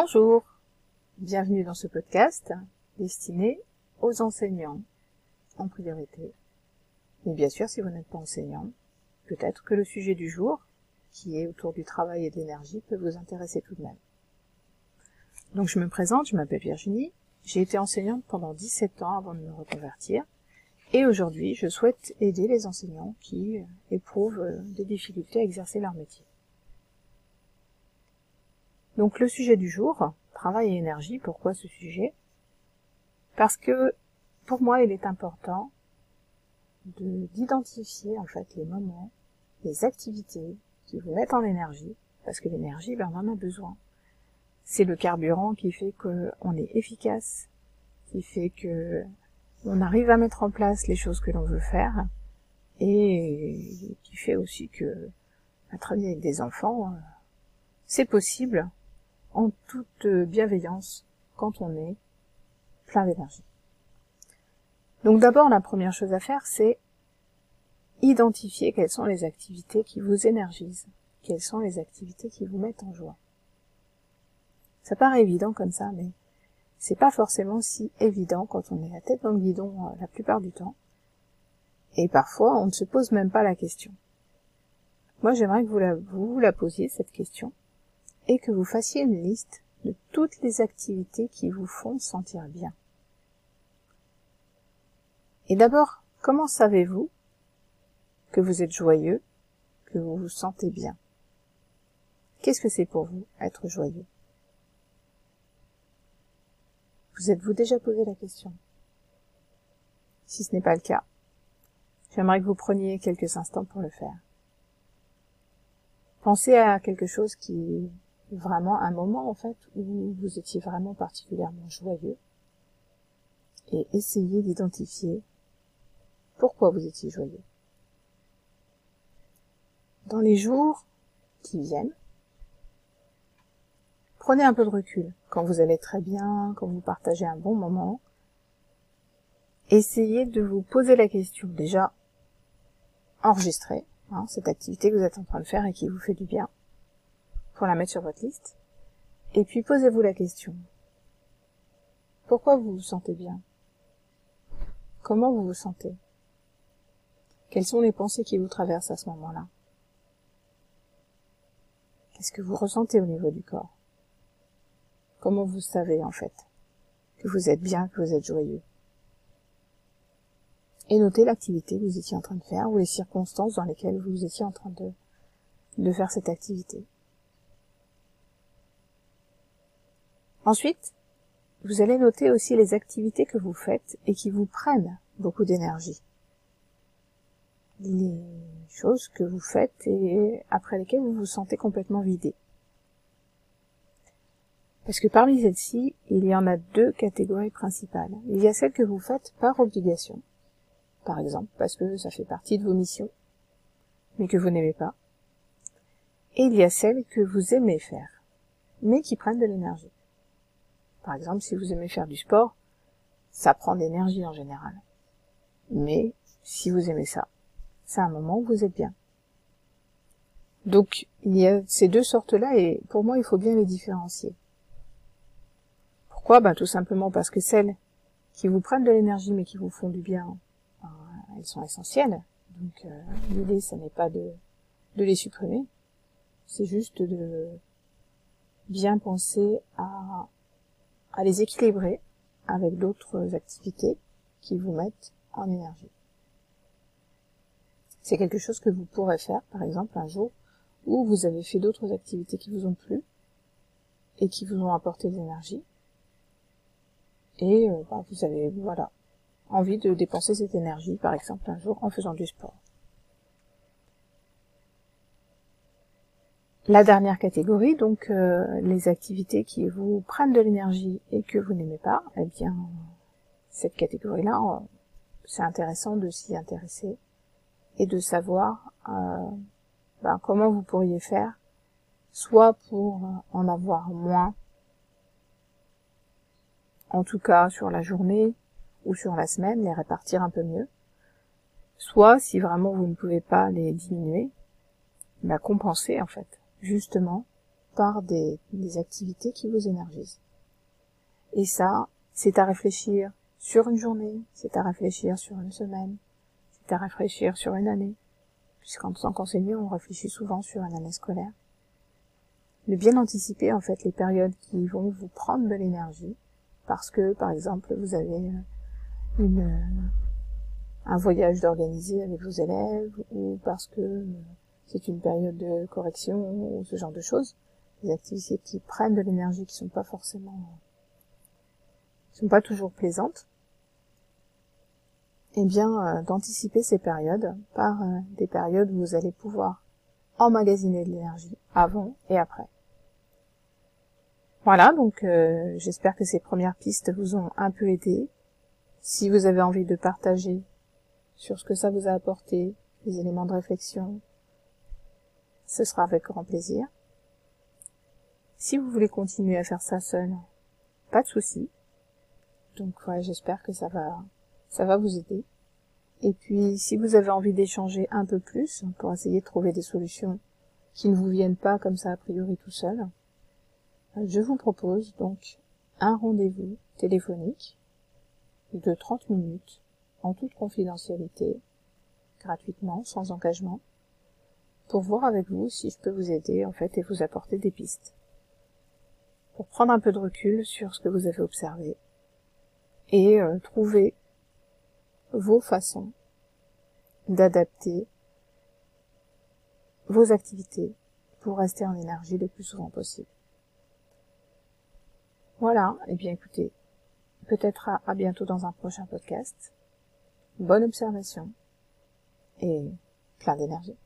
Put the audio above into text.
Bonjour, bienvenue dans ce podcast destiné aux enseignants en priorité. Mais bien sûr, si vous n'êtes pas enseignant, peut-être que le sujet du jour, qui est autour du travail et de l'énergie, peut vous intéresser tout de même. Donc je me présente, je m'appelle Virginie, j'ai été enseignante pendant 17 ans avant de me reconvertir, et aujourd'hui je souhaite aider les enseignants qui éprouvent des difficultés à exercer leur métier. Donc le sujet du jour, travail et énergie, pourquoi ce sujet? Parce que pour moi il est important d'identifier en fait les moments, les activités qui vous mettent en énergie, parce que l'énergie, ben, on en a besoin. C'est le carburant qui fait qu'on est efficace, qui fait que on arrive à mettre en place les choses que l'on veut faire, et qui fait aussi que à travailler avec des enfants, euh, c'est possible en toute bienveillance quand on est plein d'énergie. Donc d'abord, la première chose à faire, c'est identifier quelles sont les activités qui vous énergisent, quelles sont les activités qui vous mettent en joie. Ça paraît évident comme ça, mais c'est pas forcément si évident quand on est la tête dans le guidon euh, la plupart du temps. Et parfois, on ne se pose même pas la question. Moi, j'aimerais que vous la, vous la posiez, cette question, et que vous fassiez une liste de toutes les activités qui vous font sentir bien. Et d'abord, comment savez-vous que vous êtes joyeux, que vous vous sentez bien? Qu'est-ce que c'est pour vous être joyeux? Vous êtes-vous déjà posé la question? Si ce n'est pas le cas, j'aimerais que vous preniez quelques instants pour le faire. Pensez à quelque chose qui vraiment un moment en fait où vous étiez vraiment particulièrement joyeux et essayez d'identifier pourquoi vous étiez joyeux. Dans les jours qui viennent, prenez un peu de recul quand vous allez très bien, quand vous partagez un bon moment. Essayez de vous poser la question déjà enregistrez hein, cette activité que vous êtes en train de faire et qui vous fait du bien pour la mettre sur votre liste. Et puis posez-vous la question. Pourquoi vous vous sentez bien? Comment vous vous sentez? Quelles sont les pensées qui vous traversent à ce moment-là? Qu'est-ce que vous ressentez au niveau du corps? Comment vous savez en fait que vous êtes bien, que vous êtes joyeux? Et notez l'activité que vous étiez en train de faire ou les circonstances dans lesquelles vous étiez en train de, de faire cette activité. Ensuite, vous allez noter aussi les activités que vous faites et qui vous prennent beaucoup d'énergie. Les choses que vous faites et après lesquelles vous vous sentez complètement vidé. Parce que parmi celles-ci, il y en a deux catégories principales. Il y a celles que vous faites par obligation, par exemple parce que ça fait partie de vos missions, mais que vous n'aimez pas. Et il y a celles que vous aimez faire, mais qui prennent de l'énergie. Par exemple, si vous aimez faire du sport, ça prend d'énergie en général. Mais si vous aimez ça, c'est un moment où vous êtes bien. Donc, il y a ces deux sortes-là et pour moi, il faut bien les différencier. Pourquoi? Ben tout simplement parce que celles qui vous prennent de l'énergie mais qui vous font du bien, ben, elles sont essentielles. Donc euh, l'idée, ce n'est pas de, de les supprimer, c'est juste de bien penser à à les équilibrer avec d'autres activités qui vous mettent en énergie. C'est quelque chose que vous pourrez faire, par exemple, un jour où vous avez fait d'autres activités qui vous ont plu et qui vous ont apporté de l'énergie. Et euh, bah, vous avez, voilà, envie de dépenser cette énergie, par exemple, un jour en faisant du sport. La dernière catégorie, donc euh, les activités qui vous prennent de l'énergie et que vous n'aimez pas, eh bien cette catégorie-là, euh, c'est intéressant de s'y intéresser et de savoir euh, ben, comment vous pourriez faire, soit pour en avoir moins, en tout cas sur la journée ou sur la semaine, les répartir un peu mieux, soit si vraiment vous ne pouvez pas les diminuer, ben, compenser en fait justement par des, activités qui vous énergisent. Et ça, c'est à réfléchir sur une journée, c'est à réfléchir sur une semaine, c'est à réfléchir sur une année, puisqu'en tant qu'enseignant, on réfléchit souvent sur une année scolaire. De bien anticiper en fait les périodes qui vont vous prendre de l'énergie, parce que par exemple vous avez une, un voyage d'organiser avec vos élèves, ou parce que c'est une période de correction, ou ce genre de choses, des activités qui prennent de l'énergie qui sont pas forcément sont pas toujours plaisantes, eh bien euh, d'anticiper ces périodes par euh, des périodes où vous allez pouvoir emmagasiner de l'énergie avant et après. Voilà, donc euh, j'espère que ces premières pistes vous ont un peu aidé. Si vous avez envie de partager sur ce que ça vous a apporté, les éléments de réflexion, ce sera avec grand plaisir. Si vous voulez continuer à faire ça seul, pas de souci. Donc ouais, j'espère que ça va, ça va vous aider. Et puis, si vous avez envie d'échanger un peu plus pour essayer de trouver des solutions qui ne vous viennent pas comme ça a priori tout seul, je vous propose donc un rendez-vous téléphonique de 30 minutes en toute confidentialité, gratuitement, sans engagement, pour voir avec vous si je peux vous aider en fait et vous apporter des pistes. Pour prendre un peu de recul sur ce que vous avez observé et euh, trouver vos façons d'adapter vos activités pour rester en énergie le plus souvent possible. Voilà, et eh bien écoutez, peut-être à, à bientôt dans un prochain podcast. Bonne observation et plein d'énergie.